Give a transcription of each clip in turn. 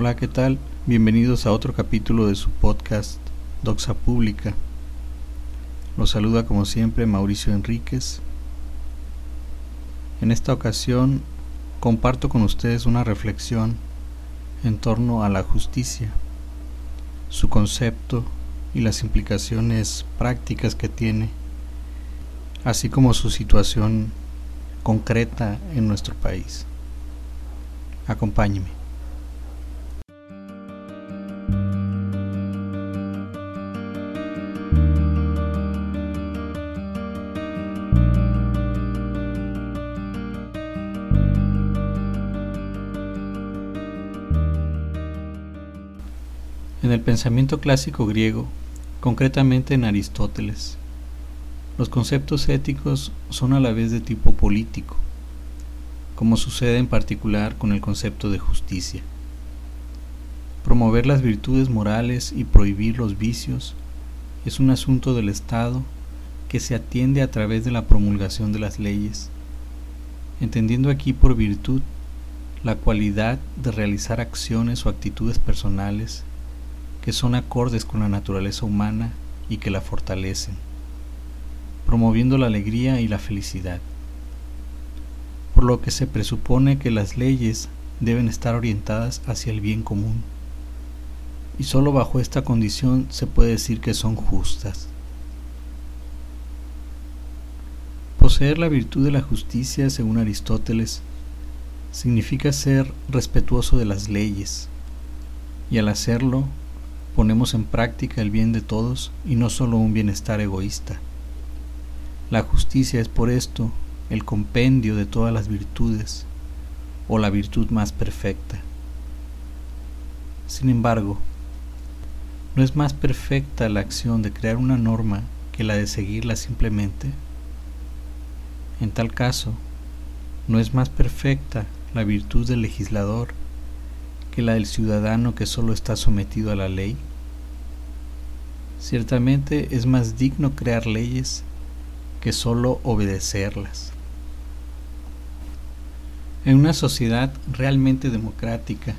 Hola, ¿qué tal? Bienvenidos a otro capítulo de su podcast Doxa Pública. Los saluda como siempre Mauricio Enríquez. En esta ocasión comparto con ustedes una reflexión en torno a la justicia, su concepto y las implicaciones prácticas que tiene, así como su situación concreta en nuestro país. Acompáñeme. En el pensamiento clásico griego, concretamente en Aristóteles, los conceptos éticos son a la vez de tipo político, como sucede en particular con el concepto de justicia. Promover las virtudes morales y prohibir los vicios es un asunto del Estado que se atiende a través de la promulgación de las leyes, entendiendo aquí por virtud la cualidad de realizar acciones o actitudes personales que son acordes con la naturaleza humana y que la fortalecen, promoviendo la alegría y la felicidad. Por lo que se presupone que las leyes deben estar orientadas hacia el bien común, y sólo bajo esta condición se puede decir que son justas. Poseer la virtud de la justicia, según Aristóteles, significa ser respetuoso de las leyes, y al hacerlo ponemos en práctica el bien de todos y no solo un bienestar egoísta. La justicia es por esto el compendio de todas las virtudes o la virtud más perfecta. Sin embargo, ¿no es más perfecta la acción de crear una norma que la de seguirla simplemente? En tal caso, ¿no es más perfecta la virtud del legislador que la del ciudadano que solo está sometido a la ley? Ciertamente es más digno crear leyes que solo obedecerlas. En una sociedad realmente democrática,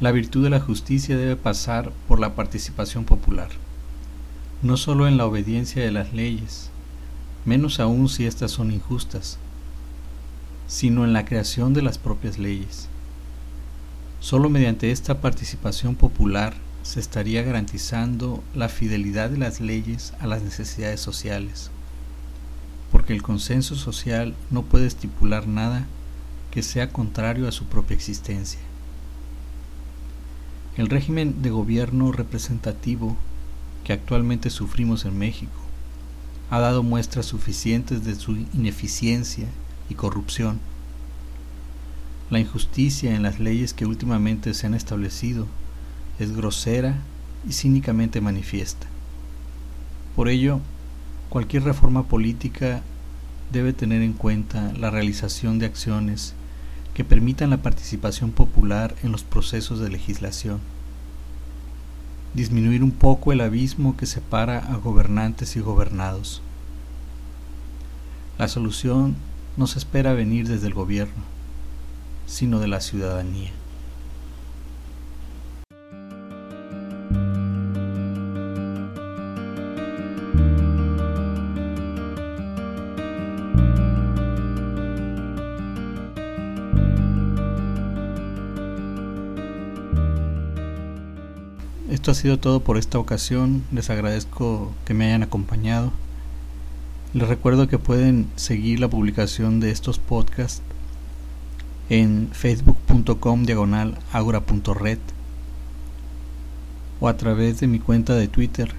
la virtud de la justicia debe pasar por la participación popular, no solo en la obediencia de las leyes, menos aún si éstas son injustas, sino en la creación de las propias leyes. Solo mediante esta participación popular se estaría garantizando la fidelidad de las leyes a las necesidades sociales, porque el consenso social no puede estipular nada que sea contrario a su propia existencia. El régimen de gobierno representativo que actualmente sufrimos en México ha dado muestras suficientes de su ineficiencia y corrupción. La injusticia en las leyes que últimamente se han establecido es grosera y cínicamente manifiesta. Por ello, cualquier reforma política debe tener en cuenta la realización de acciones que permitan la participación popular en los procesos de legislación, disminuir un poco el abismo que separa a gobernantes y gobernados. La solución no se espera venir desde el gobierno, sino de la ciudadanía. Esto ha sido todo por esta ocasión. Les agradezco que me hayan acompañado. Les recuerdo que pueden seguir la publicación de estos podcasts en facebook.com diagonal agora.red o a través de mi cuenta de Twitter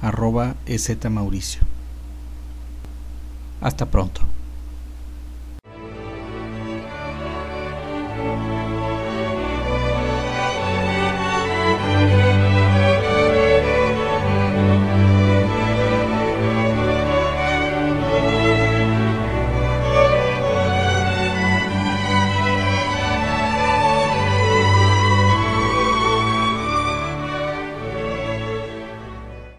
arroba Mauricio. Hasta pronto.